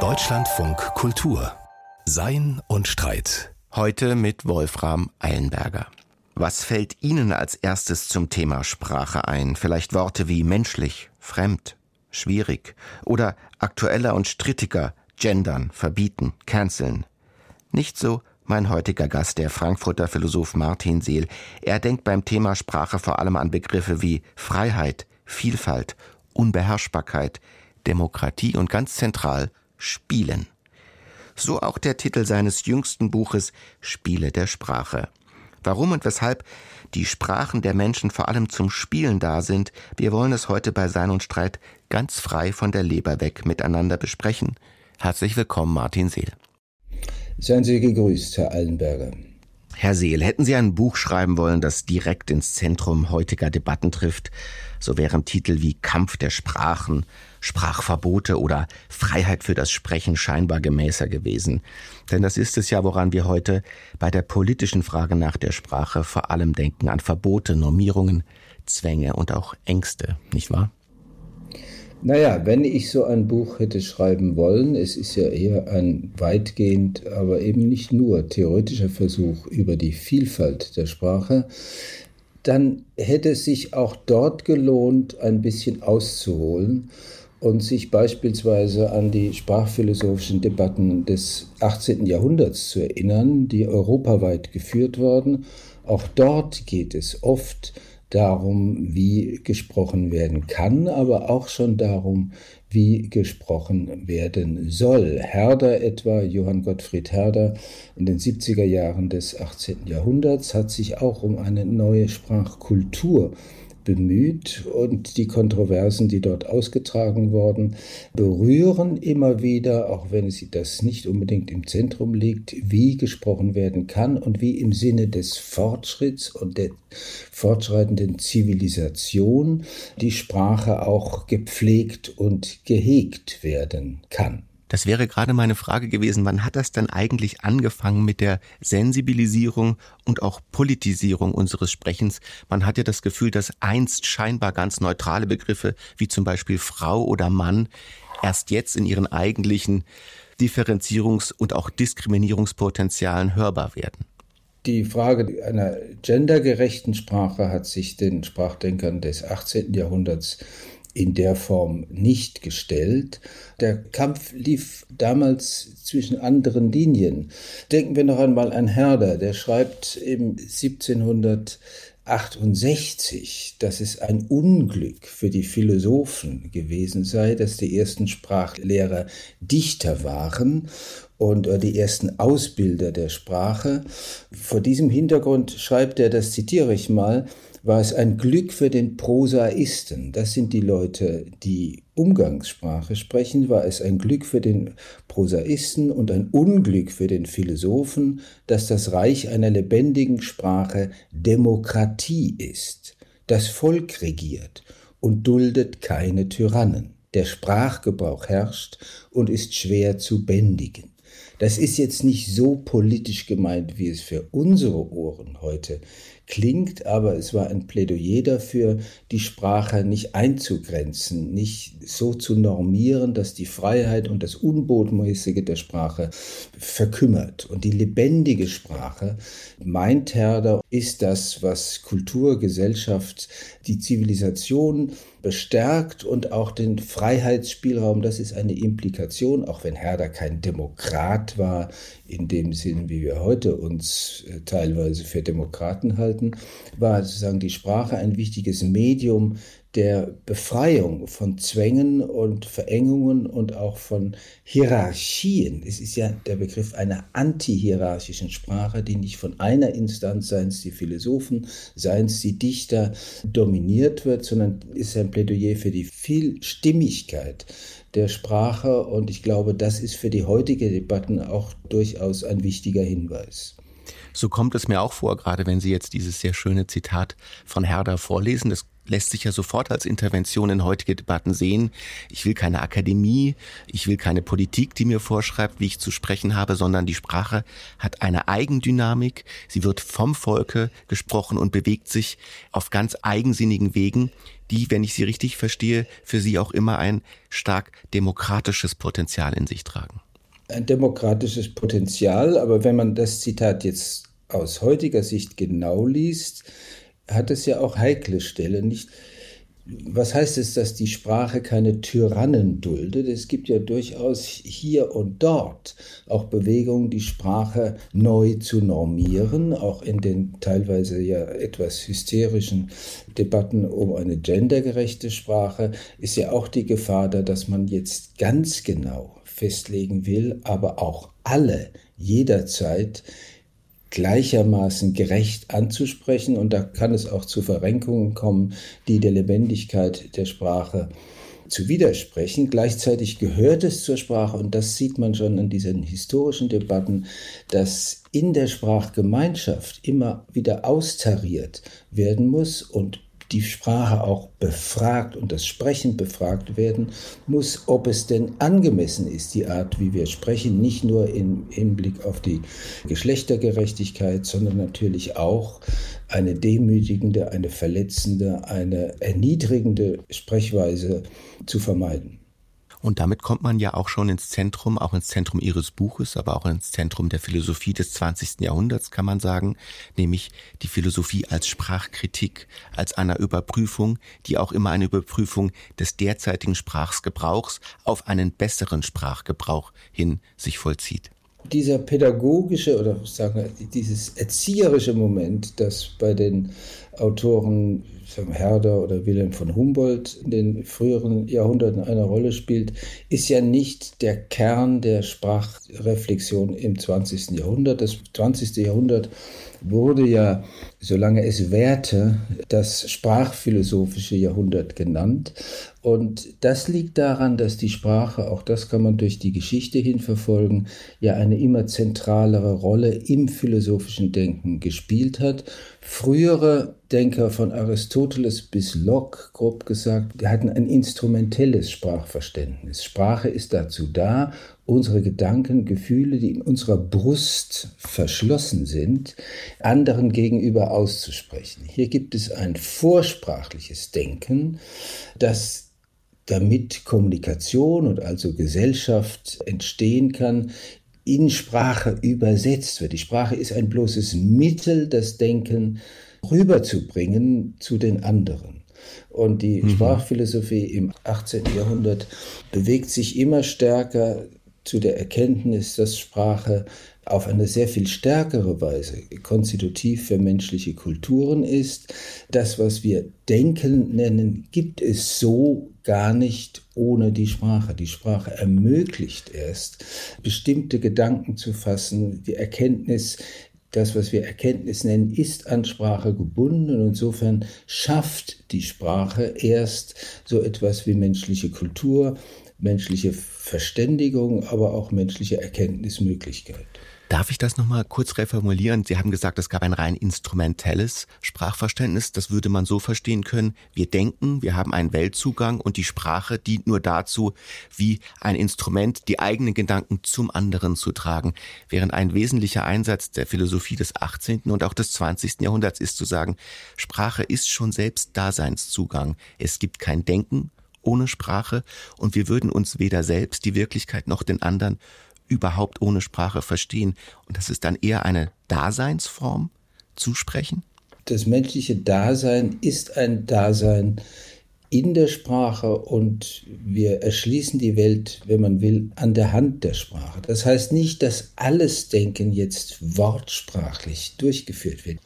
Deutschlandfunk Kultur Sein und Streit. Heute mit Wolfram Eilenberger. Was fällt Ihnen als erstes zum Thema Sprache ein? Vielleicht Worte wie menschlich, fremd, schwierig oder aktueller und strittiger, gendern, verbieten, canceln. Nicht so mein heutiger Gast, der Frankfurter Philosoph Martin Seel. Er denkt beim Thema Sprache vor allem an Begriffe wie Freiheit, Vielfalt, Unbeherrschbarkeit, Demokratie und ganz zentral Spielen. So auch der Titel seines jüngsten Buches Spiele der Sprache. Warum und weshalb die Sprachen der Menschen vor allem zum Spielen da sind, wir wollen es heute bei Sein und Streit ganz frei von der Leber weg miteinander besprechen. Herzlich willkommen, Martin Seel. Seien Sie gegrüßt, Herr Allenberger. Herr Seel, hätten Sie ein Buch schreiben wollen, das direkt ins Zentrum heutiger Debatten trifft, so wären Titel wie Kampf der Sprachen, Sprachverbote oder Freiheit für das Sprechen scheinbar gemäßer gewesen. Denn das ist es ja, woran wir heute bei der politischen Frage nach der Sprache vor allem denken, an Verbote, Normierungen, Zwänge und auch Ängste, nicht wahr? Naja, wenn ich so ein Buch hätte schreiben wollen, es ist ja eher ein weitgehend, aber eben nicht nur theoretischer Versuch über die Vielfalt der Sprache, dann hätte es sich auch dort gelohnt, ein bisschen auszuholen und sich beispielsweise an die sprachphilosophischen Debatten des 18. Jahrhunderts zu erinnern, die europaweit geführt wurden. Auch dort geht es oft darum, wie gesprochen werden kann, aber auch schon darum, wie gesprochen werden soll. Herder etwa, Johann Gottfried Herder in den 70er Jahren des 18. Jahrhunderts hat sich auch um eine neue Sprachkultur bemüht und die Kontroversen, die dort ausgetragen wurden, berühren immer wieder, auch wenn es das nicht unbedingt im Zentrum liegt, wie gesprochen werden kann und wie im Sinne des Fortschritts und der fortschreitenden Zivilisation die Sprache auch gepflegt und gehegt werden kann. Das wäre gerade meine Frage gewesen, wann hat das denn eigentlich angefangen mit der Sensibilisierung und auch Politisierung unseres Sprechens? Man hat ja das Gefühl, dass einst scheinbar ganz neutrale Begriffe wie zum Beispiel Frau oder Mann erst jetzt in ihren eigentlichen Differenzierungs- und auch Diskriminierungspotenzialen hörbar werden. Die Frage einer gendergerechten Sprache hat sich den Sprachdenkern des 18. Jahrhunderts in der Form nicht gestellt. Der Kampf lief damals zwischen anderen Linien. Denken wir noch einmal an Herder, der schreibt im 1768, dass es ein Unglück für die Philosophen gewesen sei, dass die ersten Sprachlehrer Dichter waren und äh, die ersten Ausbilder der Sprache. Vor diesem Hintergrund schreibt er, das zitiere ich mal, war es ein Glück für den Prosaisten, das sind die Leute, die Umgangssprache sprechen, war es ein Glück für den Prosaisten und ein Unglück für den Philosophen, dass das Reich einer lebendigen Sprache Demokratie ist. Das Volk regiert und duldet keine Tyrannen. Der Sprachgebrauch herrscht und ist schwer zu bändigen. Das ist jetzt nicht so politisch gemeint, wie es für unsere Ohren heute klingt, aber es war ein Plädoyer dafür, die Sprache nicht einzugrenzen, nicht so zu normieren, dass die Freiheit und das Unbotmäßige der Sprache verkümmert. Und die lebendige Sprache, meint Herder, ist das, was Kultur, Gesellschaft, die Zivilisation bestärkt und auch den Freiheitsspielraum, das ist eine Implikation, auch wenn Herder kein Demokrat war, in dem Sinn, wie wir heute uns äh, teilweise für Demokraten halten, war sozusagen die Sprache ein wichtiges Medium der Befreiung von Zwängen und Verengungen und auch von Hierarchien. Es ist ja der Begriff einer antihierarchischen Sprache, die nicht von einer Instanz, seien es die Philosophen, seien es die Dichter, dominiert wird, sondern ist ein Plädoyer für die Vielstimmigkeit der Sprache. Und ich glaube, das ist für die heutige Debatten auch durchaus ein wichtiger Hinweis. So kommt es mir auch vor, gerade wenn Sie jetzt dieses sehr schöne Zitat von Herder vorlesen. Das lässt sich ja sofort als Intervention in heutige Debatten sehen. Ich will keine Akademie, ich will keine Politik, die mir vorschreibt, wie ich zu sprechen habe, sondern die Sprache hat eine Eigendynamik. Sie wird vom Volke gesprochen und bewegt sich auf ganz eigensinnigen Wegen. die, wenn ich sie richtig verstehe, für Sie auch immer ein stark demokratisches Potenzial in sich tragen. Ein demokratisches Potenzial, aber wenn man das Zitat jetzt aus heutiger Sicht genau liest, hat es ja auch heikle Stellen. Nicht, was heißt es, dass die Sprache keine Tyrannen duldet? Es gibt ja durchaus hier und dort auch Bewegungen, die Sprache neu zu normieren, auch in den teilweise ja etwas hysterischen Debatten um eine gendergerechte Sprache ist ja auch die Gefahr da, dass man jetzt ganz genau festlegen will, aber auch alle jederzeit gleichermaßen gerecht anzusprechen. Und da kann es auch zu Verrenkungen kommen, die der Lebendigkeit der Sprache zu widersprechen. Gleichzeitig gehört es zur Sprache, und das sieht man schon an diesen historischen Debatten, dass in der Sprachgemeinschaft immer wieder austariert werden muss und die Sprache auch befragt und das Sprechen befragt werden muss, ob es denn angemessen ist, die Art, wie wir sprechen, nicht nur im Hinblick auf die Geschlechtergerechtigkeit, sondern natürlich auch eine demütigende, eine verletzende, eine erniedrigende Sprechweise zu vermeiden. Und damit kommt man ja auch schon ins Zentrum, auch ins Zentrum ihres Buches, aber auch ins Zentrum der Philosophie des 20. Jahrhunderts, kann man sagen, nämlich die Philosophie als Sprachkritik, als einer Überprüfung, die auch immer eine Überprüfung des derzeitigen Sprachgebrauchs auf einen besseren Sprachgebrauch hin sich vollzieht dieser pädagogische oder sagen wir, dieses erzieherische Moment, das bei den Autoren Herder oder Wilhelm von Humboldt in den früheren Jahrhunderten eine Rolle spielt, ist ja nicht der Kern der Sprachreflexion im 20. Jahrhundert. Das 20. Jahrhundert wurde ja, solange es währte, das sprachphilosophische Jahrhundert genannt. Und das liegt daran, dass die Sprache, auch das kann man durch die Geschichte hin verfolgen, ja eine immer zentralere Rolle im philosophischen Denken gespielt hat. Frühere Denker von Aristoteles bis Locke, grob gesagt, hatten ein instrumentelles Sprachverständnis. Sprache ist dazu da, unsere Gedanken, Gefühle, die in unserer Brust verschlossen sind, anderen gegenüber auszusprechen. Hier gibt es ein vorsprachliches Denken, das damit Kommunikation und also Gesellschaft entstehen kann, in Sprache übersetzt wird. Die Sprache ist ein bloßes Mittel, das Denken rüberzubringen zu den anderen. Und die mhm. Sprachphilosophie im 18. Jahrhundert bewegt sich immer stärker zu der Erkenntnis, dass Sprache auf eine sehr viel stärkere Weise konstitutiv für menschliche Kulturen ist. Das, was wir Denken nennen, gibt es so gar nicht ohne die Sprache. Die Sprache ermöglicht erst, bestimmte Gedanken zu fassen, die Erkenntnis, das, was wir Erkenntnis nennen, ist an Sprache gebunden und insofern schafft die Sprache erst so etwas wie menschliche Kultur, menschliche Verständigung, aber auch menschliche Erkenntnismöglichkeit. Darf ich das nochmal kurz reformulieren? Sie haben gesagt, es gab ein rein instrumentelles Sprachverständnis. Das würde man so verstehen können. Wir denken, wir haben einen Weltzugang und die Sprache dient nur dazu, wie ein Instrument die eigenen Gedanken zum anderen zu tragen. Während ein wesentlicher Einsatz der Philosophie des 18. und auch des 20. Jahrhunderts ist zu sagen, Sprache ist schon selbst Daseinszugang. Es gibt kein Denken, ohne Sprache und wir würden uns weder selbst die Wirklichkeit noch den anderen überhaupt ohne Sprache verstehen. Und das ist dann eher eine Daseinsform zu sprechen? Das menschliche Dasein ist ein Dasein in der Sprache und wir erschließen die Welt, wenn man will, an der Hand der Sprache. Das heißt nicht, dass alles Denken jetzt wortsprachlich durchgeführt wird.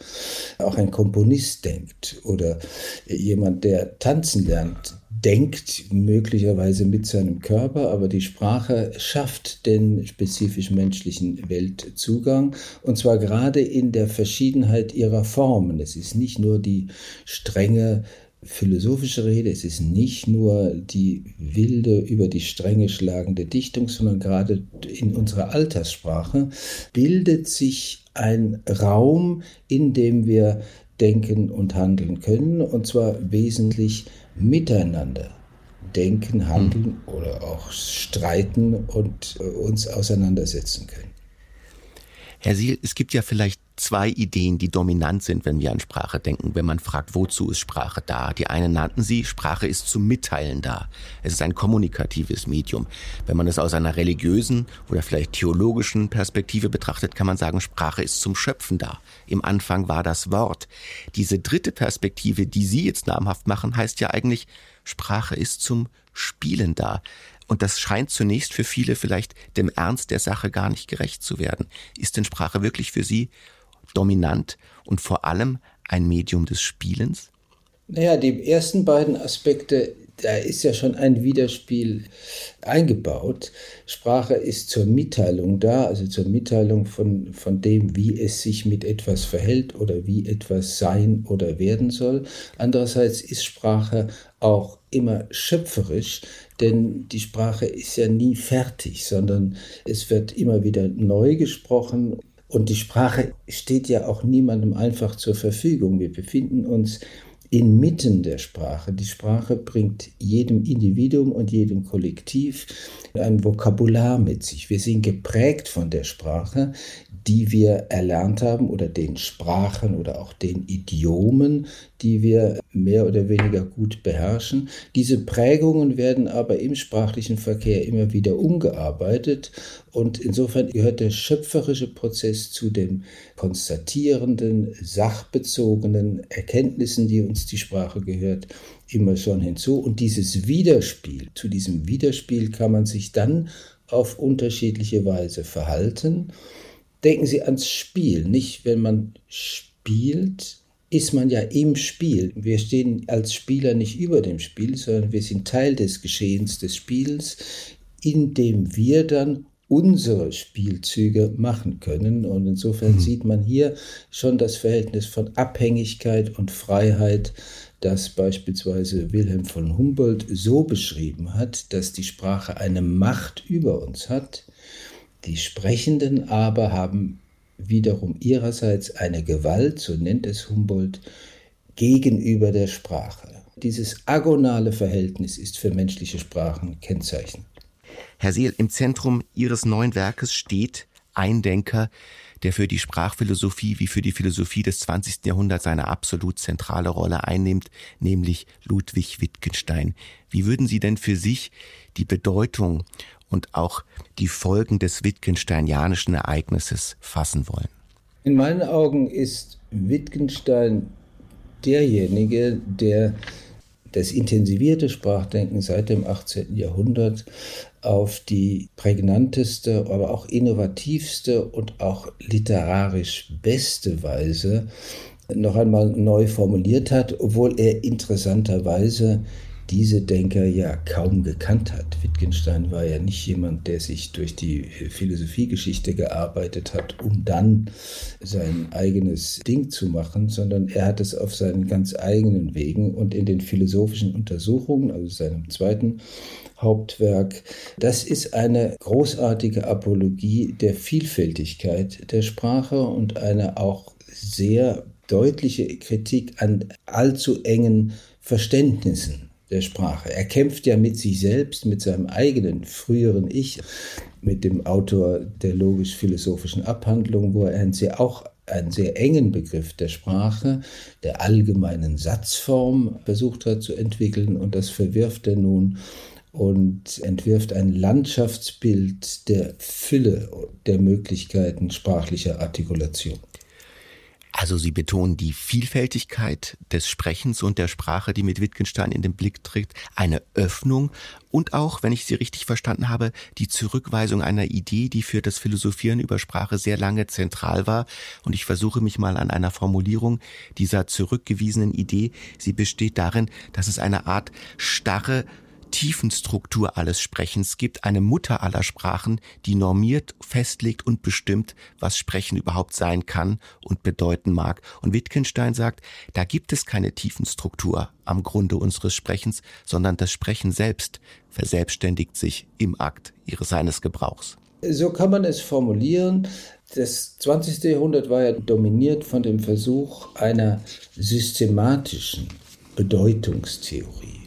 Auch ein Komponist denkt oder jemand, der tanzen lernt, denkt möglicherweise mit seinem Körper, aber die Sprache schafft den spezifisch menschlichen Weltzugang und zwar gerade in der Verschiedenheit ihrer Formen. Es ist nicht nur die strenge philosophische Rede, es ist nicht nur die wilde, über die Stränge schlagende Dichtung, sondern gerade in unserer Alterssprache bildet sich ein Raum, in dem wir denken und handeln können, und zwar wesentlich miteinander denken, handeln mhm. oder auch streiten und äh, uns auseinandersetzen können. Herr Siel, es gibt ja vielleicht zwei Ideen, die dominant sind, wenn wir an Sprache denken, wenn man fragt, wozu ist Sprache da? Die eine nannten sie, Sprache ist zum Mitteilen da. Es ist ein kommunikatives Medium. Wenn man es aus einer religiösen oder vielleicht theologischen Perspektive betrachtet, kann man sagen, Sprache ist zum Schöpfen da. Im Anfang war das Wort. Diese dritte Perspektive, die Sie jetzt namhaft machen, heißt ja eigentlich, Sprache ist zum Spielen da. Und das scheint zunächst für viele vielleicht dem Ernst der Sache gar nicht gerecht zu werden. Ist denn Sprache wirklich für Sie dominant und vor allem ein Medium des Spielens? Naja, die ersten beiden Aspekte, da ist ja schon ein Widerspiel eingebaut. Sprache ist zur Mitteilung da, also zur Mitteilung von, von dem, wie es sich mit etwas verhält oder wie etwas sein oder werden soll. Andererseits ist Sprache auch immer schöpferisch, denn die Sprache ist ja nie fertig, sondern es wird immer wieder neu gesprochen. Und die Sprache steht ja auch niemandem einfach zur Verfügung. Wir befinden uns inmitten der Sprache. Die Sprache bringt jedem Individuum und jedem Kollektiv ein Vokabular mit sich. Wir sind geprägt von der Sprache, die wir erlernt haben oder den Sprachen oder auch den Idiomen, die wir mehr oder weniger gut beherrschen. Diese Prägungen werden aber im sprachlichen Verkehr immer wieder umgearbeitet und insofern gehört der schöpferische Prozess zu den konstatierenden, sachbezogenen Erkenntnissen, die uns die Sprache gehört, immer schon hinzu. Und dieses Widerspiel, zu diesem Widerspiel kann man sich dann auf unterschiedliche Weise verhalten. Denken Sie ans Spiel. Nicht, wenn man spielt, ist man ja im Spiel. Wir stehen als Spieler nicht über dem Spiel, sondern wir sind Teil des Geschehens des Spiels, in dem wir dann unsere Spielzüge machen können. Und insofern mhm. sieht man hier schon das Verhältnis von Abhängigkeit und Freiheit, das beispielsweise Wilhelm von Humboldt so beschrieben hat, dass die Sprache eine Macht über uns hat, die Sprechenden aber haben wiederum ihrerseits eine Gewalt, so nennt es Humboldt, gegenüber der Sprache. Dieses agonale Verhältnis ist für menschliche Sprachen Kennzeichen. Herr Seel, im Zentrum Ihres neuen Werkes steht ein Denker, der für die Sprachphilosophie wie für die Philosophie des 20. Jahrhunderts eine absolut zentrale Rolle einnimmt, nämlich Ludwig Wittgenstein. Wie würden Sie denn für sich die Bedeutung und auch die Folgen des Wittgensteinianischen Ereignisses fassen wollen? In meinen Augen ist Wittgenstein derjenige, der das intensivierte Sprachdenken seit dem 18. Jahrhundert auf die prägnanteste, aber auch innovativste und auch literarisch beste Weise noch einmal neu formuliert hat, obwohl er interessanterweise diese Denker ja kaum gekannt hat. Wittgenstein war ja nicht jemand, der sich durch die Philosophiegeschichte gearbeitet hat, um dann sein eigenes Ding zu machen, sondern er hat es auf seinen ganz eigenen Wegen und in den philosophischen Untersuchungen, also seinem zweiten Hauptwerk. Das ist eine großartige Apologie der Vielfältigkeit der Sprache und eine auch sehr deutliche Kritik an allzu engen Verständnissen der Sprache. Er kämpft ja mit sich selbst, mit seinem eigenen früheren Ich, mit dem Autor der logisch-philosophischen Abhandlung, wo er sehr, auch einen sehr engen Begriff der Sprache, der allgemeinen Satzform versucht hat zu entwickeln und das verwirft er nun und entwirft ein Landschaftsbild der Fülle der Möglichkeiten sprachlicher Artikulation. Also Sie betonen die Vielfältigkeit des Sprechens und der Sprache, die mit Wittgenstein in den Blick trägt, eine Öffnung und auch, wenn ich Sie richtig verstanden habe, die Zurückweisung einer Idee, die für das Philosophieren über Sprache sehr lange zentral war. Und ich versuche mich mal an einer Formulierung dieser zurückgewiesenen Idee. Sie besteht darin, dass es eine Art starre Tiefenstruktur alles Sprechens gibt, eine Mutter aller Sprachen, die normiert, festlegt und bestimmt, was Sprechen überhaupt sein kann und bedeuten mag. Und Wittgenstein sagt, da gibt es keine Tiefenstruktur am Grunde unseres Sprechens, sondern das Sprechen selbst verselbstständigt sich im Akt ihres seines Gebrauchs. So kann man es formulieren. Das 20. Jahrhundert war ja dominiert von dem Versuch einer systematischen Bedeutungstheorie.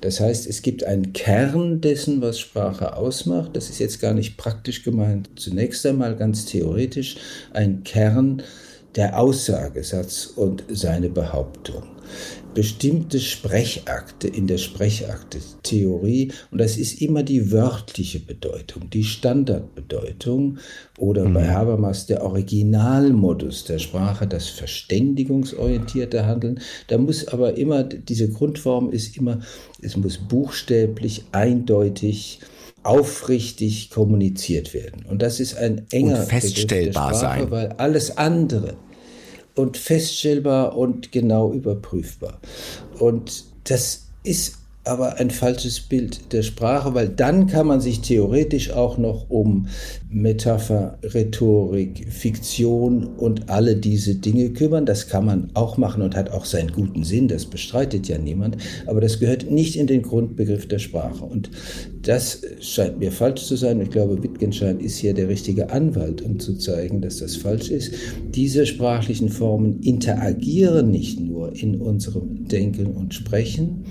Das heißt, es gibt einen Kern dessen, was Sprache ausmacht. Das ist jetzt gar nicht praktisch gemeint. Zunächst einmal ganz theoretisch ein Kern der Aussagesatz und seine Behauptung bestimmte Sprechakte in der Sprechakte-Theorie und das ist immer die wörtliche Bedeutung, die Standardbedeutung oder mhm. bei Habermas der Originalmodus der Sprache, das verständigungsorientierte Handeln. Da muss aber immer, diese Grundform ist immer, es muss buchstäblich, eindeutig, aufrichtig kommuniziert werden. Und das ist ein enger und feststellbar Sprache, sein. weil alles andere und feststellbar und genau überprüfbar. Und das ist aber ein falsches Bild der Sprache, weil dann kann man sich theoretisch auch noch um Metapher, Rhetorik, Fiktion und alle diese Dinge kümmern. Das kann man auch machen und hat auch seinen guten Sinn, das bestreitet ja niemand, aber das gehört nicht in den Grundbegriff der Sprache. Und das scheint mir falsch zu sein. Ich glaube, Wittgenstein ist hier der richtige Anwalt, um zu zeigen, dass das falsch ist. Diese sprachlichen Formen interagieren nicht nur in unserem Denken und Sprechen,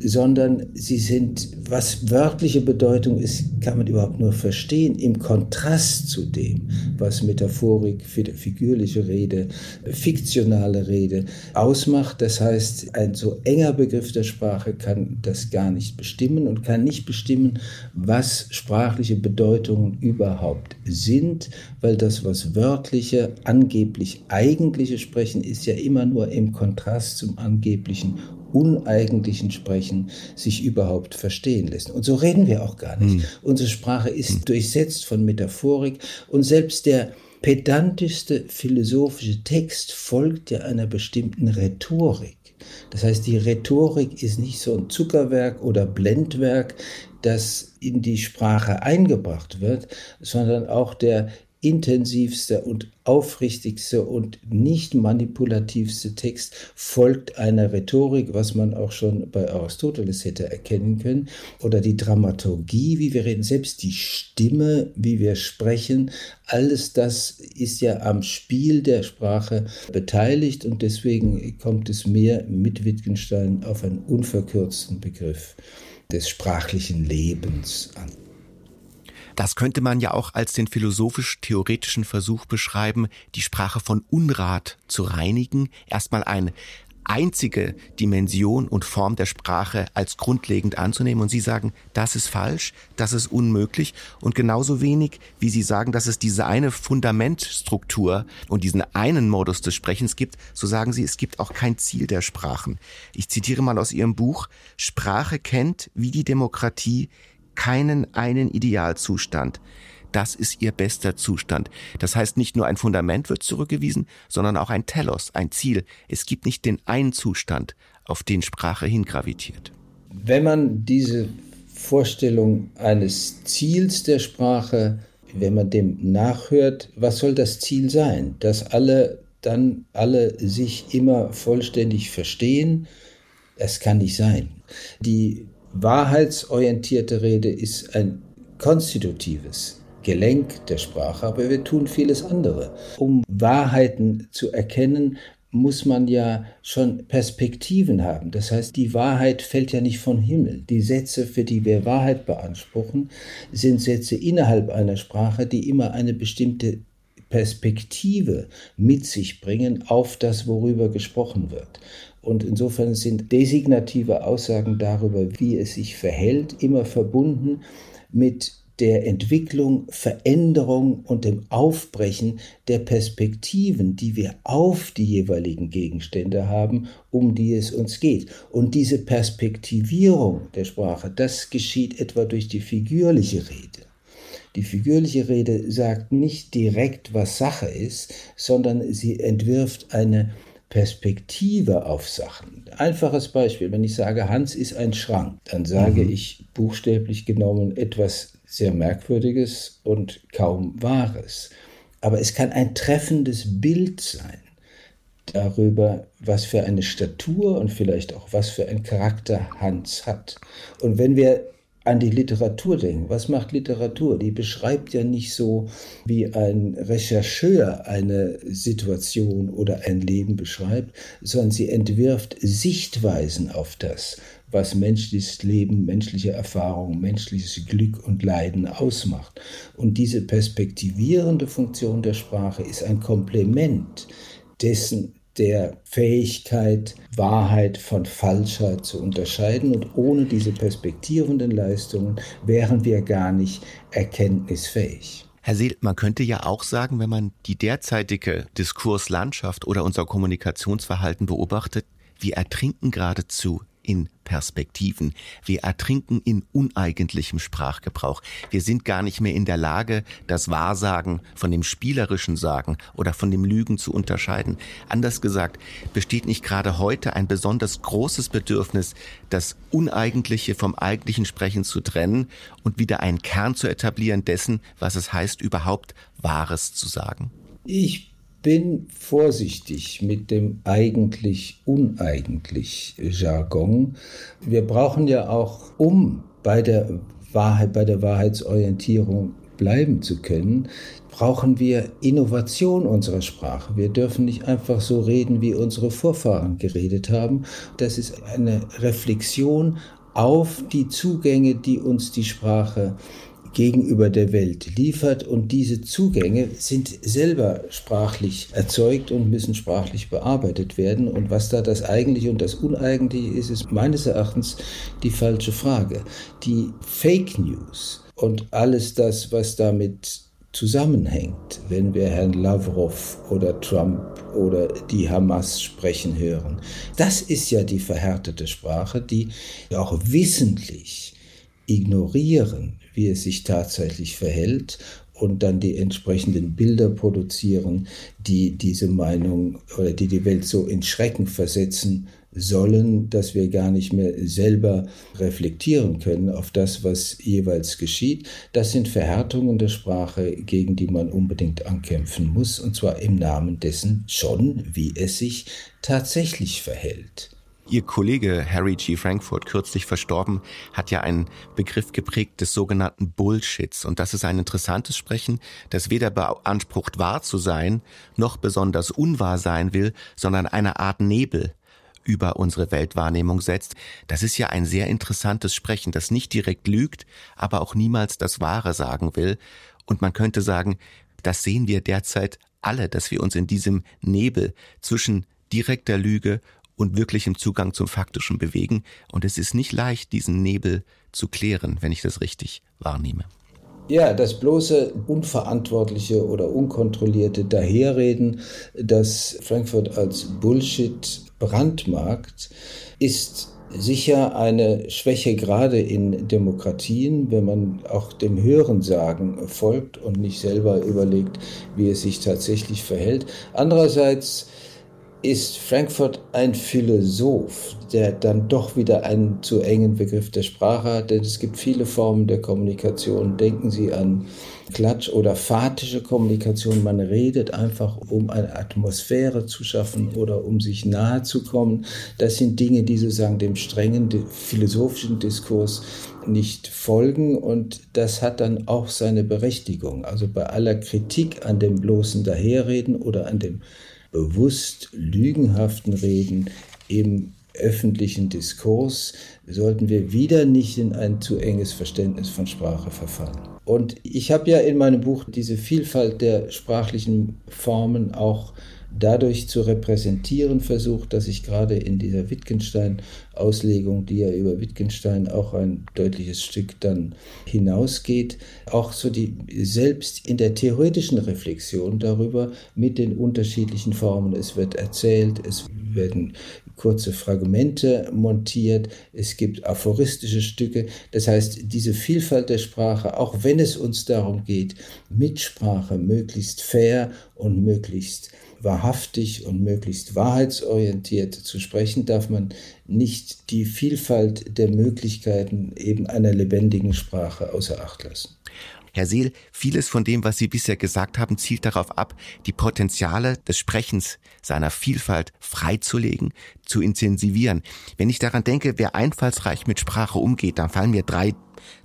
sondern sie sind, was wörtliche Bedeutung ist, kann man überhaupt nur verstehen im Kontrast zu dem, was Metaphorik, figürliche Rede, fiktionale Rede ausmacht. Das heißt, ein so enger Begriff der Sprache kann das gar nicht bestimmen und kann nicht bestimmen, was sprachliche Bedeutungen überhaupt sind, weil das, was wörtliche, angeblich eigentliche Sprechen ist, ja immer nur im Kontrast zum angeblichen uneigentlichen Sprechen sich überhaupt verstehen lässt. Und so reden wir auch gar nicht. Hm. Unsere Sprache ist hm. durchsetzt von Metaphorik und selbst der pedantischste philosophische Text folgt ja einer bestimmten Rhetorik. Das heißt, die Rhetorik ist nicht so ein Zuckerwerk oder Blendwerk, das in die Sprache eingebracht wird, sondern auch der intensivste und aufrichtigste und nicht manipulativste Text folgt einer Rhetorik, was man auch schon bei Aristoteles hätte erkennen können, oder die Dramaturgie, wie wir reden, selbst die Stimme, wie wir sprechen, alles das ist ja am Spiel der Sprache beteiligt und deswegen kommt es mehr mit Wittgenstein auf einen unverkürzten Begriff des sprachlichen Lebens an. Das könnte man ja auch als den philosophisch-theoretischen Versuch beschreiben, die Sprache von Unrat zu reinigen, erstmal eine einzige Dimension und Form der Sprache als grundlegend anzunehmen. Und Sie sagen, das ist falsch, das ist unmöglich. Und genauso wenig, wie Sie sagen, dass es diese eine Fundamentstruktur und diesen einen Modus des Sprechens gibt, so sagen Sie, es gibt auch kein Ziel der Sprachen. Ich zitiere mal aus Ihrem Buch, Sprache kennt, wie die Demokratie, keinen einen Idealzustand. Das ist ihr bester Zustand. Das heißt, nicht nur ein Fundament wird zurückgewiesen, sondern auch ein Telos, ein Ziel. Es gibt nicht den einen Zustand, auf den Sprache hingravitiert. Wenn man diese Vorstellung eines Ziels der Sprache, wenn man dem nachhört, was soll das Ziel sein? Dass alle dann alle sich immer vollständig verstehen? Es kann nicht sein. Die wahrheitsorientierte Rede ist ein konstitutives Gelenk der Sprache, aber wir tun vieles andere. Um Wahrheiten zu erkennen, muss man ja schon Perspektiven haben. Das heißt, die Wahrheit fällt ja nicht vom Himmel. Die Sätze, für die wir Wahrheit beanspruchen, sind Sätze innerhalb einer Sprache, die immer eine bestimmte Perspektive mit sich bringen auf das, worüber gesprochen wird. Und insofern sind designative Aussagen darüber, wie es sich verhält, immer verbunden mit der Entwicklung, Veränderung und dem Aufbrechen der Perspektiven, die wir auf die jeweiligen Gegenstände haben, um die es uns geht. Und diese Perspektivierung der Sprache, das geschieht etwa durch die figürliche Rede. Die figürliche Rede sagt nicht direkt, was Sache ist, sondern sie entwirft eine Perspektive auf Sachen. Einfaches Beispiel, wenn ich sage, Hans ist ein Schrank, dann sage mhm. ich buchstäblich genommen etwas sehr Merkwürdiges und kaum Wahres. Aber es kann ein treffendes Bild sein darüber, was für eine Statur und vielleicht auch was für ein Charakter Hans hat. Und wenn wir an die Literatur denken. Was macht Literatur? Die beschreibt ja nicht so, wie ein Rechercheur eine Situation oder ein Leben beschreibt, sondern sie entwirft Sichtweisen auf das, was menschliches Leben, menschliche Erfahrung, menschliches Glück und Leiden ausmacht. Und diese perspektivierende Funktion der Sprache ist ein Komplement dessen, der Fähigkeit, Wahrheit von Falschheit zu unterscheiden. Und ohne diese perspektivenden Leistungen wären wir gar nicht erkenntnisfähig. Herr Seel, man könnte ja auch sagen, wenn man die derzeitige Diskurslandschaft oder unser Kommunikationsverhalten beobachtet, wir ertrinken geradezu in Perspektiven. Wir ertrinken in uneigentlichem Sprachgebrauch. Wir sind gar nicht mehr in der Lage, das Wahrsagen von dem spielerischen Sagen oder von dem Lügen zu unterscheiden. Anders gesagt, besteht nicht gerade heute ein besonders großes Bedürfnis, das Uneigentliche vom eigentlichen Sprechen zu trennen und wieder einen Kern zu etablieren dessen, was es heißt, überhaupt Wahres zu sagen? Ich bin vorsichtig mit dem eigentlich uneigentlich Jargon. Wir brauchen ja auch, um bei der Wahrheit, bei der Wahrheitsorientierung bleiben zu können, brauchen wir Innovation unserer Sprache. Wir dürfen nicht einfach so reden, wie unsere Vorfahren geredet haben. Das ist eine Reflexion auf die Zugänge, die uns die Sprache gegenüber der Welt liefert. Und diese Zugänge sind selber sprachlich erzeugt und müssen sprachlich bearbeitet werden. Und was da das Eigentliche und das Uneigentliche ist, ist meines Erachtens die falsche Frage. Die Fake News und alles das, was damit zusammenhängt, wenn wir Herrn Lavrov oder Trump oder die Hamas sprechen hören. Das ist ja die verhärtete Sprache, die auch wissentlich ignorieren, wie es sich tatsächlich verhält und dann die entsprechenden Bilder produzieren, die diese Meinung oder die die Welt so in Schrecken versetzen sollen, dass wir gar nicht mehr selber reflektieren können auf das, was jeweils geschieht. Das sind Verhärtungen der Sprache, gegen die man unbedingt ankämpfen muss, und zwar im Namen dessen schon, wie es sich tatsächlich verhält. Ihr Kollege Harry G. Frankfurt, kürzlich verstorben, hat ja einen Begriff geprägt des sogenannten Bullshits. Und das ist ein interessantes Sprechen, das weder beansprucht wahr zu sein, noch besonders unwahr sein will, sondern eine Art Nebel über unsere Weltwahrnehmung setzt. Das ist ja ein sehr interessantes Sprechen, das nicht direkt lügt, aber auch niemals das Wahre sagen will. Und man könnte sagen, das sehen wir derzeit alle, dass wir uns in diesem Nebel zwischen direkter Lüge und wirklichem Zugang zum Faktischen bewegen. Und es ist nicht leicht, diesen Nebel zu klären, wenn ich das richtig wahrnehme. Ja, das bloße unverantwortliche oder unkontrollierte Daherreden, das Frankfurt als Bullshit brandmarkt, ist sicher eine Schwäche gerade in Demokratien, wenn man auch dem Hörensagen folgt und nicht selber überlegt, wie es sich tatsächlich verhält. Andererseits ist Frankfurt ein Philosoph, der dann doch wieder einen zu engen Begriff der Sprache hat, denn es gibt viele Formen der Kommunikation. Denken Sie an Klatsch- oder phatische Kommunikation. Man redet einfach, um eine Atmosphäre zu schaffen oder um sich nahe zu kommen. Das sind Dinge, die sozusagen dem strengen philosophischen Diskurs nicht folgen und das hat dann auch seine Berechtigung. Also bei aller Kritik an dem bloßen Daherreden oder an dem bewusst lügenhaften Reden im öffentlichen Diskurs sollten wir wieder nicht in ein zu enges Verständnis von Sprache verfallen. Und ich habe ja in meinem Buch diese Vielfalt der sprachlichen Formen auch dadurch zu repräsentieren versucht, dass ich gerade in dieser Wittgenstein-Auslegung, die ja über Wittgenstein auch ein deutliches Stück dann hinausgeht, auch so die selbst in der theoretischen Reflexion darüber mit den unterschiedlichen Formen. Es wird erzählt, es werden kurze Fragmente montiert, es gibt aphoristische Stücke. Das heißt, diese Vielfalt der Sprache, auch wenn es uns darum geht, mit Sprache möglichst fair und möglichst wahrhaftig und möglichst wahrheitsorientiert zu sprechen, darf man nicht die Vielfalt der Möglichkeiten eben einer lebendigen Sprache außer Acht lassen. Herr Seel, vieles von dem, was Sie bisher gesagt haben, zielt darauf ab, die Potenziale des Sprechens seiner Vielfalt freizulegen, zu intensivieren. Wenn ich daran denke, wer einfallsreich mit Sprache umgeht, dann fallen mir drei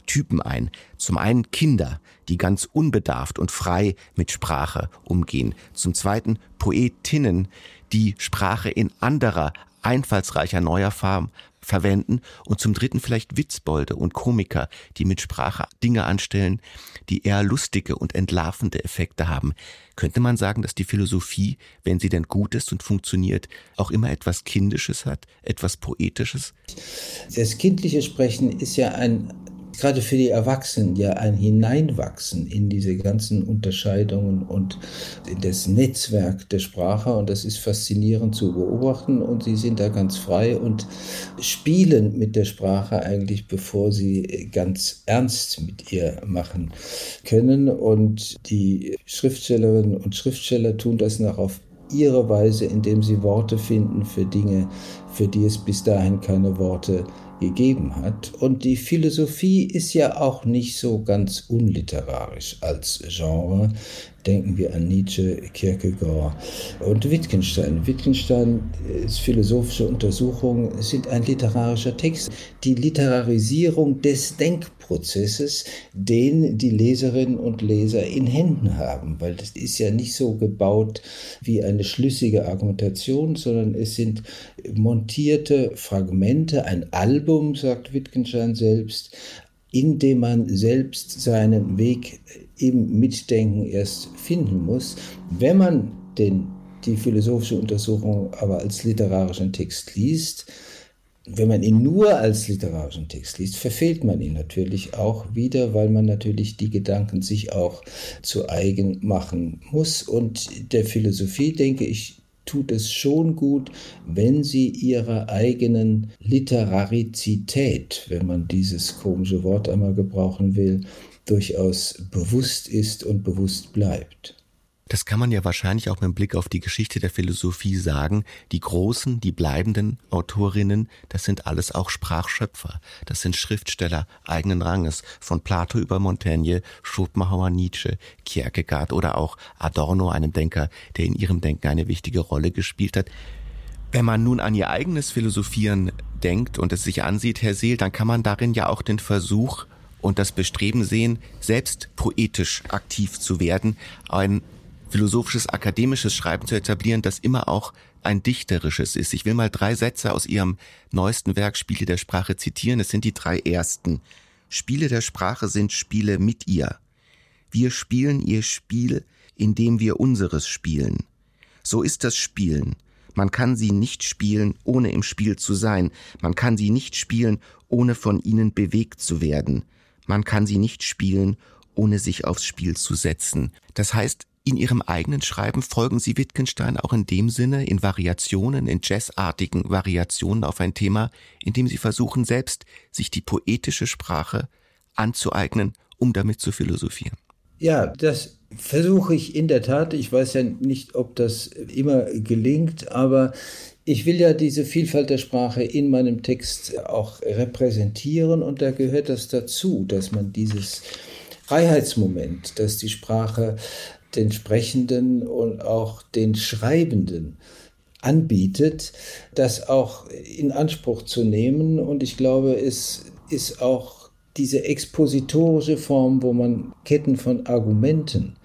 Typen ein. Zum einen Kinder, die ganz unbedarft und frei mit Sprache umgehen. Zum zweiten Poetinnen, die Sprache in anderer, einfallsreicher neuer Form verwenden und zum dritten vielleicht Witzbolde und Komiker, die mit Sprache Dinge anstellen, die eher lustige und entlarvende Effekte haben. Könnte man sagen, dass die Philosophie, wenn sie denn gut ist und funktioniert, auch immer etwas Kindisches hat, etwas Poetisches? Das kindliche Sprechen ist ja ein gerade für die Erwachsenen ja ein Hineinwachsen in diese ganzen Unterscheidungen und in das Netzwerk der Sprache. Und das ist faszinierend zu beobachten. Und sie sind da ganz frei und spielen mit der Sprache eigentlich, bevor sie ganz ernst mit ihr machen können. Und die Schriftstellerinnen und Schriftsteller tun das nach auf ihre Weise, indem sie Worte finden für Dinge, für die es bis dahin keine Worte gibt gegeben hat. Und die Philosophie ist ja auch nicht so ganz unliterarisch als Genre. Denken wir an Nietzsche, Kierkegaard und Wittgenstein. Wittgensteins äh, philosophische Untersuchungen sind ein literarischer Text. Die Literarisierung des Denkprozesses, den die Leserinnen und Leser in Händen haben, weil das ist ja nicht so gebaut wie eine schlüssige Argumentation, sondern es sind montierte Fragmente, ein Album, sagt Wittgenstein selbst, in dem man selbst seinen Weg im Mitdenken erst finden muss. Wenn man den, die philosophische Untersuchung aber als literarischen Text liest, wenn man ihn nur als literarischen Text liest, verfehlt man ihn natürlich auch wieder, weil man natürlich die Gedanken sich auch zu eigen machen muss. Und der Philosophie, denke ich, tut es schon gut, wenn sie ihrer eigenen Literarizität, wenn man dieses komische Wort einmal gebrauchen will, durchaus bewusst ist und bewusst bleibt. Das kann man ja wahrscheinlich auch mit Blick auf die Geschichte der Philosophie sagen. Die großen, die bleibenden Autorinnen, das sind alles auch Sprachschöpfer. Das sind Schriftsteller eigenen Ranges. Von Plato über Montaigne, Schopenhauer, Nietzsche, Kierkegaard oder auch Adorno, einem Denker, der in ihrem Denken eine wichtige Rolle gespielt hat. Wenn man nun an ihr eigenes Philosophieren denkt und es sich ansieht, Herr Seel, dann kann man darin ja auch den Versuch und das Bestreben sehen, selbst poetisch aktiv zu werden, ein philosophisches, akademisches Schreiben zu etablieren, das immer auch ein dichterisches ist. Ich will mal drei Sätze aus Ihrem neuesten Werk Spiele der Sprache zitieren. Es sind die drei ersten. Spiele der Sprache sind Spiele mit ihr. Wir spielen ihr Spiel, indem wir unseres spielen. So ist das Spielen. Man kann sie nicht spielen, ohne im Spiel zu sein. Man kann sie nicht spielen, ohne von ihnen bewegt zu werden. Man kann sie nicht spielen, ohne sich aufs Spiel zu setzen. Das heißt, in ihrem eigenen Schreiben folgen sie Wittgenstein auch in dem Sinne, in Variationen, in jazzartigen Variationen auf ein Thema, indem sie versuchen, selbst sich die poetische Sprache anzueignen, um damit zu philosophieren. Ja, das versuche ich in der Tat. Ich weiß ja nicht, ob das immer gelingt, aber ich will ja diese Vielfalt der Sprache in meinem Text auch repräsentieren und da gehört das dazu, dass man dieses Freiheitsmoment, dass die Sprache den Sprechenden und auch den Schreibenden anbietet, das auch in Anspruch zu nehmen. Und ich glaube, es ist auch diese expositorische Form, wo man Ketten von Argumenten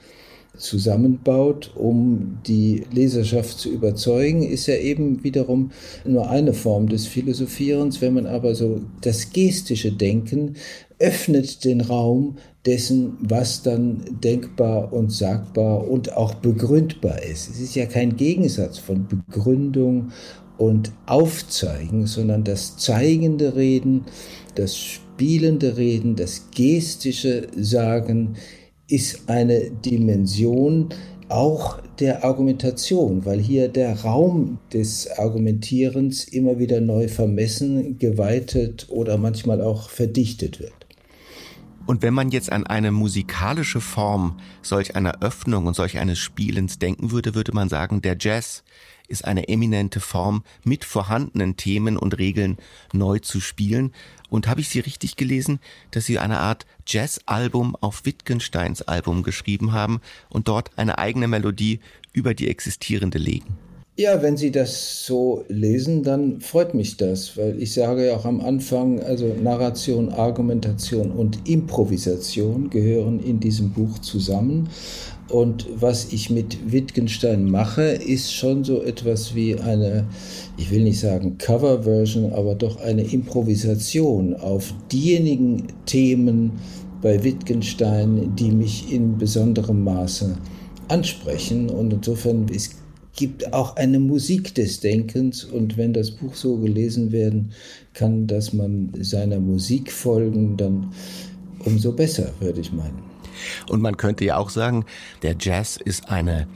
zusammenbaut, um die Leserschaft zu überzeugen, ist ja eben wiederum nur eine Form des Philosophierens. Wenn man aber so das gestische Denken öffnet den Raum dessen, was dann denkbar und sagbar und auch begründbar ist. Es ist ja kein Gegensatz von Begründung und Aufzeigen, sondern das zeigende Reden, das spielende Reden, das gestische Sagen ist eine Dimension auch der Argumentation, weil hier der Raum des Argumentierens immer wieder neu vermessen, geweitet oder manchmal auch verdichtet wird. Und wenn man jetzt an eine musikalische Form solch einer Öffnung und solch eines Spielens denken würde, würde man sagen, der Jazz ist eine eminente Form, mit vorhandenen Themen und Regeln neu zu spielen. Und habe ich Sie richtig gelesen, dass Sie eine Art Jazz-Album auf Wittgensteins Album geschrieben haben und dort eine eigene Melodie über die existierende legen? Ja, wenn Sie das so lesen, dann freut mich das, weil ich sage ja auch am Anfang, also Narration, Argumentation und Improvisation gehören in diesem Buch zusammen. Und was ich mit Wittgenstein mache, ist schon so etwas wie eine, ich will nicht sagen Coverversion, aber doch eine Improvisation auf diejenigen Themen bei Wittgenstein, die mich in besonderem Maße ansprechen. Und insofern ist gibt auch eine Musik des Denkens und wenn das Buch so gelesen werden kann, dass man seiner Musik folgen, dann umso besser, würde ich meinen. Und man könnte ja auch sagen, der Jazz ist eine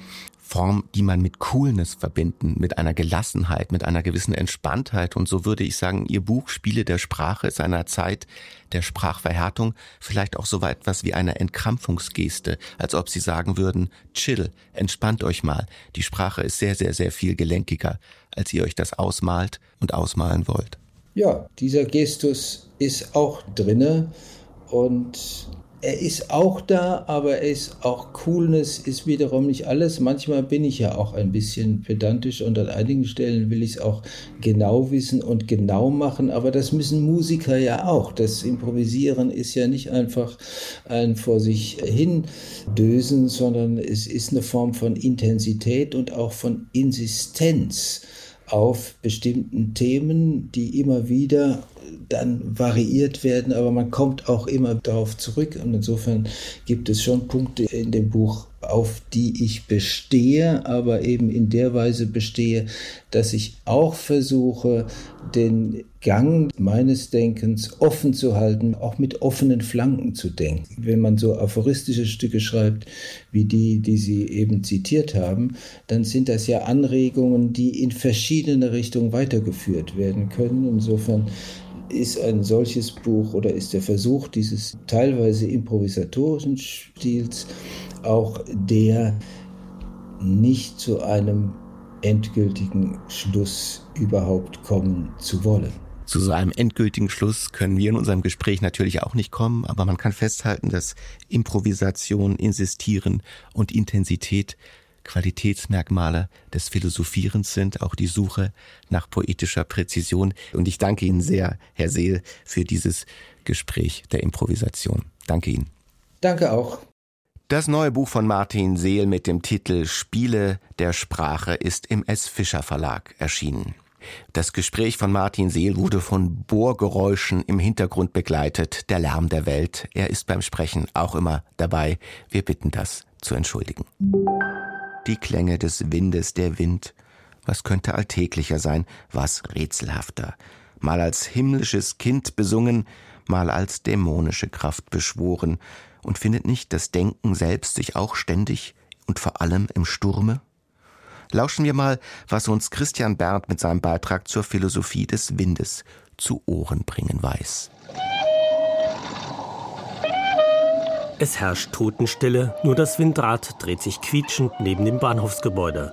Form, die man mit Coolness verbinden, mit einer Gelassenheit, mit einer gewissen Entspanntheit. Und so würde ich sagen, Ihr Buch Spiele der Sprache ist einer Zeit der Sprachverhärtung vielleicht auch so etwas wie eine Entkrampfungsgeste, als ob Sie sagen würden, chill, entspannt euch mal. Die Sprache ist sehr, sehr, sehr viel gelenkiger, als ihr euch das ausmalt und ausmalen wollt. Ja, dieser Gestus ist auch drinne und er ist auch da, aber er ist auch Coolness, ist wiederum nicht alles. Manchmal bin ich ja auch ein bisschen pedantisch und an einigen Stellen will ich es auch genau wissen und genau machen, aber das müssen Musiker ja auch. Das Improvisieren ist ja nicht einfach ein vor sich hin dösen, sondern es ist eine Form von Intensität und auch von Insistenz auf bestimmten Themen, die immer wieder dann variiert werden, aber man kommt auch immer darauf zurück. Und insofern gibt es schon Punkte in dem Buch, auf die ich bestehe, aber eben in der Weise bestehe, dass ich auch versuche, den Gang meines Denkens offen zu halten, auch mit offenen Flanken zu denken. Wenn man so aphoristische Stücke schreibt, wie die, die Sie eben zitiert haben, dann sind das ja Anregungen, die in verschiedene Richtungen weitergeführt werden können. Insofern ist ein solches Buch oder ist der Versuch dieses teilweise improvisatorischen Stils auch der nicht zu einem endgültigen Schluss überhaupt kommen zu wollen. Zu so einem endgültigen Schluss können wir in unserem Gespräch natürlich auch nicht kommen, aber man kann festhalten, dass Improvisation, Insistieren und Intensität Qualitätsmerkmale des Philosophierens sind, auch die Suche nach poetischer Präzision. Und ich danke Ihnen sehr, Herr Seel, für dieses Gespräch der Improvisation. Danke Ihnen. Danke auch. Das neue Buch von Martin Seel mit dem Titel Spiele der Sprache ist im S. Fischer Verlag erschienen. Das Gespräch von Martin Seel wurde von Bohrgeräuschen im Hintergrund begleitet, der Lärm der Welt. Er ist beim Sprechen auch immer dabei. Wir bitten das zu entschuldigen die Klänge des Windes, der Wind. Was könnte alltäglicher sein, was rätselhafter? Mal als himmlisches Kind besungen, mal als dämonische Kraft beschworen. Und findet nicht das Denken selbst sich auch ständig und vor allem im Sturme? Lauschen wir mal, was uns Christian Berndt mit seinem Beitrag zur Philosophie des Windes zu Ohren bringen weiß. Es herrscht Totenstille, nur das Windrad dreht sich quietschend neben dem Bahnhofsgebäude.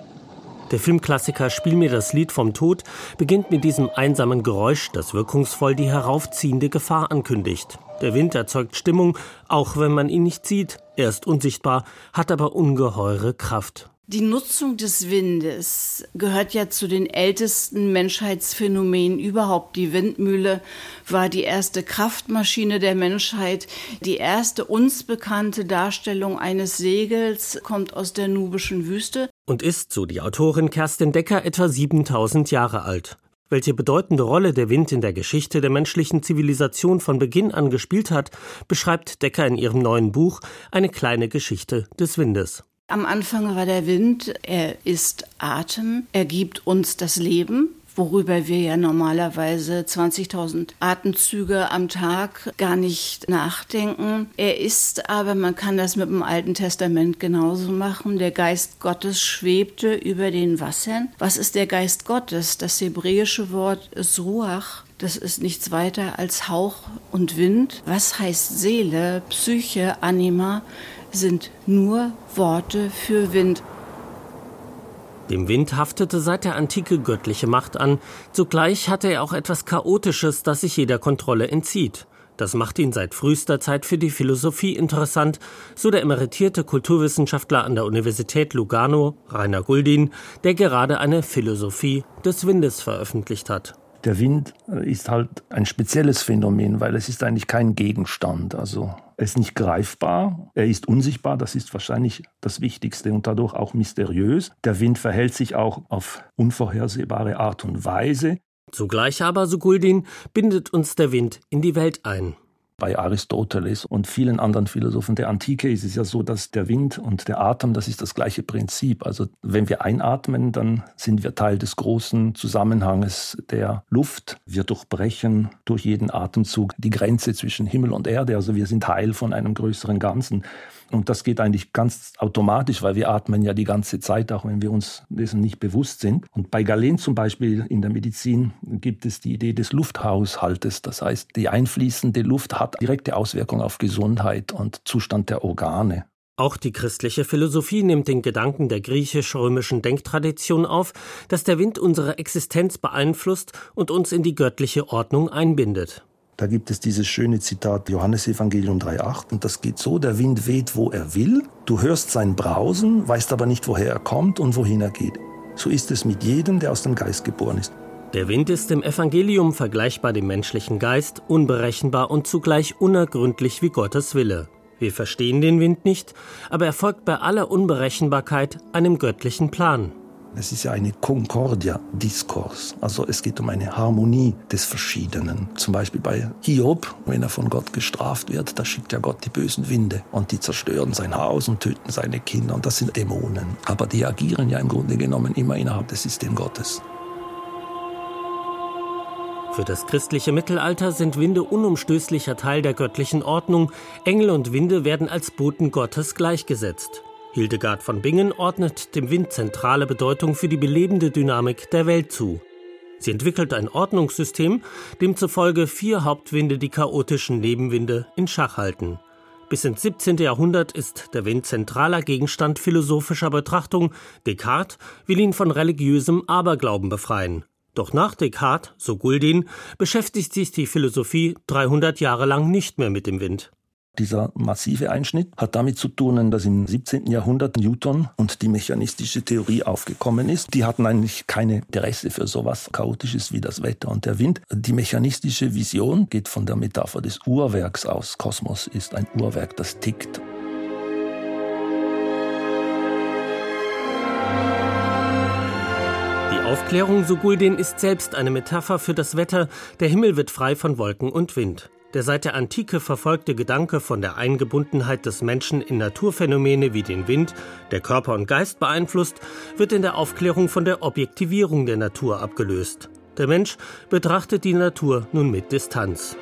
Der Filmklassiker Spiel mir das Lied vom Tod beginnt mit diesem einsamen Geräusch, das wirkungsvoll die heraufziehende Gefahr ankündigt. Der Wind erzeugt Stimmung, auch wenn man ihn nicht sieht. Er ist unsichtbar, hat aber ungeheure Kraft. Die Nutzung des Windes gehört ja zu den ältesten Menschheitsphänomenen überhaupt. Die Windmühle war die erste Kraftmaschine der Menschheit. Die erste uns bekannte Darstellung eines Segels kommt aus der nubischen Wüste. Und ist, so die Autorin Kerstin Decker, etwa 7000 Jahre alt. Welche bedeutende Rolle der Wind in der Geschichte der menschlichen Zivilisation von Beginn an gespielt hat, beschreibt Decker in ihrem neuen Buch Eine kleine Geschichte des Windes. Am Anfang war der Wind, er ist Atem, er gibt uns das Leben, worüber wir ja normalerweise 20.000 Atemzüge am Tag gar nicht nachdenken. Er ist aber, man kann das mit dem Alten Testament genauso machen, der Geist Gottes schwebte über den Wassern. Was ist der Geist Gottes? Das hebräische Wort ist Ruach das ist nichts weiter als Hauch und Wind. Was heißt Seele, Psyche, Anima, sind nur Worte für Wind. Dem Wind haftete seit der Antike göttliche Macht an, zugleich hatte er auch etwas Chaotisches, das sich jeder Kontrolle entzieht. Das macht ihn seit frühester Zeit für die Philosophie interessant, so der emeritierte Kulturwissenschaftler an der Universität Lugano, Rainer Guldin, der gerade eine Philosophie des Windes veröffentlicht hat. Der Wind äh, ist halt ein spezielles Phänomen, weil es ist eigentlich kein Gegenstand. Also er ist nicht greifbar, er ist unsichtbar, das ist wahrscheinlich das Wichtigste und dadurch auch mysteriös. Der Wind verhält sich auch auf unvorhersehbare Art und Weise. Zugleich aber, so Guldin, bindet uns der Wind in die Welt ein. Bei Aristoteles und vielen anderen Philosophen der Antike ist es ja so, dass der Wind und der Atem, das ist das gleiche Prinzip. Also wenn wir einatmen, dann sind wir Teil des großen Zusammenhanges der Luft. Wir durchbrechen durch jeden Atemzug die Grenze zwischen Himmel und Erde. Also wir sind Teil von einem größeren Ganzen. Und das geht eigentlich ganz automatisch, weil wir atmen ja die ganze Zeit, auch wenn wir uns dessen nicht bewusst sind. Und bei Galen zum Beispiel in der Medizin gibt es die Idee des Lufthaushaltes. Das heißt, die einfließende Luft hat direkte Auswirkungen auf Gesundheit und Zustand der Organe. Auch die christliche Philosophie nimmt den Gedanken der griechisch-römischen Denktradition auf, dass der Wind unsere Existenz beeinflusst und uns in die göttliche Ordnung einbindet. Da gibt es dieses schöne Zitat Johannes Evangelium 3.8 und das geht so, der Wind weht, wo er will, du hörst sein Brausen, weißt aber nicht, woher er kommt und wohin er geht. So ist es mit jedem, der aus dem Geist geboren ist. Der Wind ist im Evangelium vergleichbar dem menschlichen Geist, unberechenbar und zugleich unergründlich wie Gottes Wille. Wir verstehen den Wind nicht, aber er folgt bei aller Unberechenbarkeit einem göttlichen Plan. Es ist ja eine Concordia-Diskurs. Also es geht um eine Harmonie des Verschiedenen. Zum Beispiel bei Hiob, wenn er von Gott gestraft wird, da schickt ja Gott die bösen Winde und die zerstören sein Haus und töten seine Kinder. Und das sind Dämonen. Aber die agieren ja im Grunde genommen immer innerhalb des Systems Gottes. Für das christliche Mittelalter sind Winde unumstößlicher Teil der göttlichen Ordnung. Engel und Winde werden als Boten Gottes gleichgesetzt. Hildegard von Bingen ordnet dem Wind zentrale Bedeutung für die belebende Dynamik der Welt zu. Sie entwickelt ein Ordnungssystem, demzufolge vier Hauptwinde die chaotischen Nebenwinde in Schach halten. Bis ins 17. Jahrhundert ist der Wind zentraler Gegenstand philosophischer Betrachtung. Descartes will ihn von religiösem Aberglauben befreien. Doch nach Descartes, so Guldin, beschäftigt sich die Philosophie 300 Jahre lang nicht mehr mit dem Wind. Dieser massive Einschnitt hat damit zu tun, dass im 17. Jahrhundert Newton und die mechanistische Theorie aufgekommen ist. Die hatten eigentlich keine Interesse für sowas Chaotisches wie das Wetter und der Wind. Die mechanistische Vision geht von der Metapher des Uhrwerks aus. Kosmos ist ein Uhrwerk, das tickt. Die Aufklärung, so Guldin, ist selbst eine Metapher für das Wetter. Der Himmel wird frei von Wolken und Wind. Der seit der Antike verfolgte Gedanke von der Eingebundenheit des Menschen in Naturphänomene wie den Wind, der Körper und Geist beeinflusst, wird in der Aufklärung von der Objektivierung der Natur abgelöst. Der Mensch betrachtet die Natur nun mit Distanz.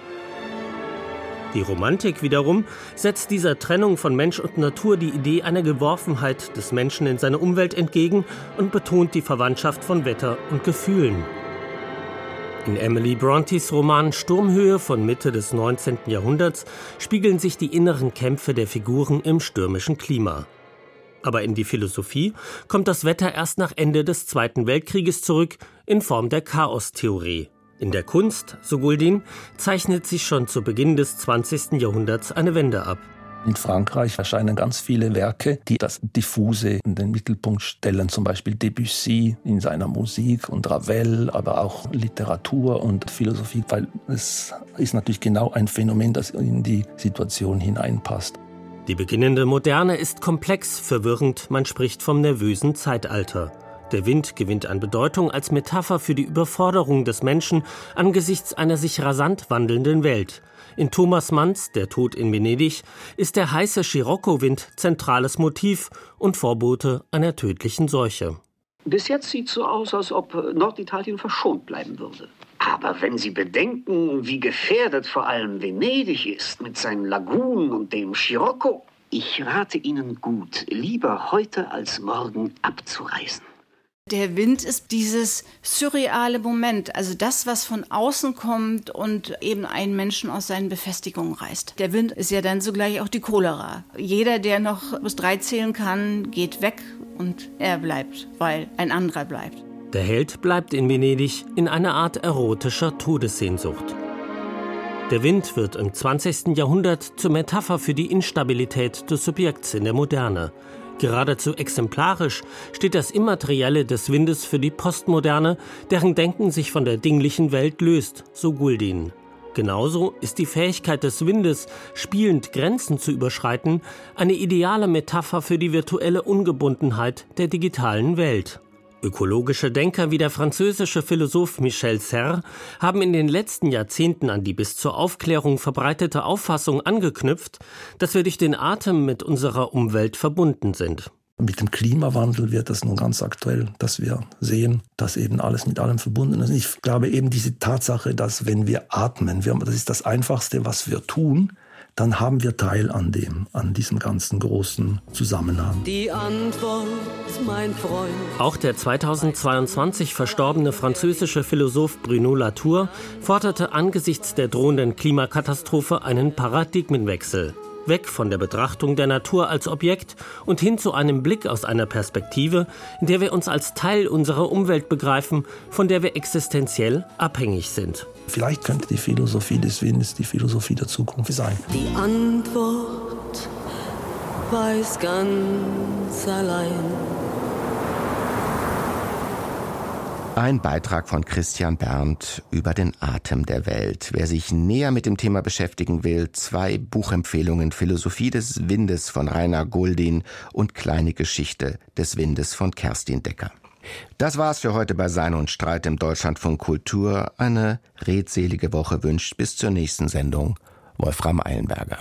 Die Romantik wiederum setzt dieser Trennung von Mensch und Natur die Idee einer Geworfenheit des Menschen in seine Umwelt entgegen und betont die Verwandtschaft von Wetter und Gefühlen. In Emily Brontes Roman Sturmhöhe von Mitte des 19. Jahrhunderts spiegeln sich die inneren Kämpfe der Figuren im stürmischen Klima. Aber in die Philosophie kommt das Wetter erst nach Ende des Zweiten Weltkrieges zurück in Form der Chaostheorie. In der Kunst, so Guldin, zeichnet sich schon zu Beginn des 20. Jahrhunderts eine Wende ab. In Frankreich erscheinen ganz viele Werke, die das Diffuse in den Mittelpunkt stellen, zum Beispiel Debussy in seiner Musik und Ravel, aber auch Literatur und Philosophie, weil es ist natürlich genau ein Phänomen, das in die Situation hineinpasst. Die beginnende Moderne ist komplex, verwirrend, man spricht vom nervösen Zeitalter. Der Wind gewinnt an Bedeutung als Metapher für die Überforderung des Menschen angesichts einer sich rasant wandelnden Welt. In Thomas Manns Der Tod in Venedig ist der heiße Scirocco-Wind zentrales Motiv und Vorbote einer tödlichen Seuche. Bis jetzt sieht es so aus, als ob Norditalien verschont bleiben würde. Aber wenn Sie bedenken, wie gefährdet vor allem Venedig ist mit seinen Lagunen und dem Scirocco, ich rate Ihnen gut, lieber heute als morgen abzureisen. Der Wind ist dieses surreale Moment, also das, was von außen kommt und eben einen Menschen aus seinen Befestigungen reißt. Der Wind ist ja dann zugleich auch die Cholera. Jeder, der noch bis drei zählen kann, geht weg und er bleibt, weil ein anderer bleibt. Der Held bleibt in Venedig in einer Art erotischer Todessehnsucht. Der Wind wird im 20. Jahrhundert zur Metapher für die Instabilität des Subjekts in der Moderne. Geradezu exemplarisch steht das Immaterielle des Windes für die Postmoderne, deren Denken sich von der dinglichen Welt löst, so Guldin. Genauso ist die Fähigkeit des Windes, spielend Grenzen zu überschreiten, eine ideale Metapher für die virtuelle Ungebundenheit der digitalen Welt. Ökologische Denker wie der französische Philosoph Michel Serre haben in den letzten Jahrzehnten an die bis zur Aufklärung verbreitete Auffassung angeknüpft, dass wir durch den Atem mit unserer Umwelt verbunden sind. Mit dem Klimawandel wird das nun ganz aktuell, dass wir sehen, dass eben alles mit allem verbunden ist. Ich glaube eben diese Tatsache, dass wenn wir atmen, wir, das ist das Einfachste, was wir tun, dann haben wir Teil an dem, an diesem ganzen großen Zusammenhang. Die Antwort, mein Freund. Auch der 2022 verstorbene französische Philosoph Bruno Latour forderte angesichts der drohenden Klimakatastrophe einen Paradigmenwechsel weg von der Betrachtung der Natur als Objekt und hin zu einem Blick aus einer Perspektive, in der wir uns als Teil unserer Umwelt begreifen, von der wir existenziell abhängig sind. Vielleicht könnte die Philosophie des Windes die Philosophie der Zukunft sein. Die Antwort weiß ganz allein. Ein Beitrag von Christian Berndt über den Atem der Welt. Wer sich näher mit dem Thema beschäftigen will, zwei Buchempfehlungen Philosophie des Windes von Rainer Guldin und Kleine Geschichte des Windes von Kerstin Decker. Das war's für heute bei Sein und Streit im Deutschlandfunk Kultur. Eine redselige Woche wünscht bis zur nächsten Sendung Wolfram Eilenberger.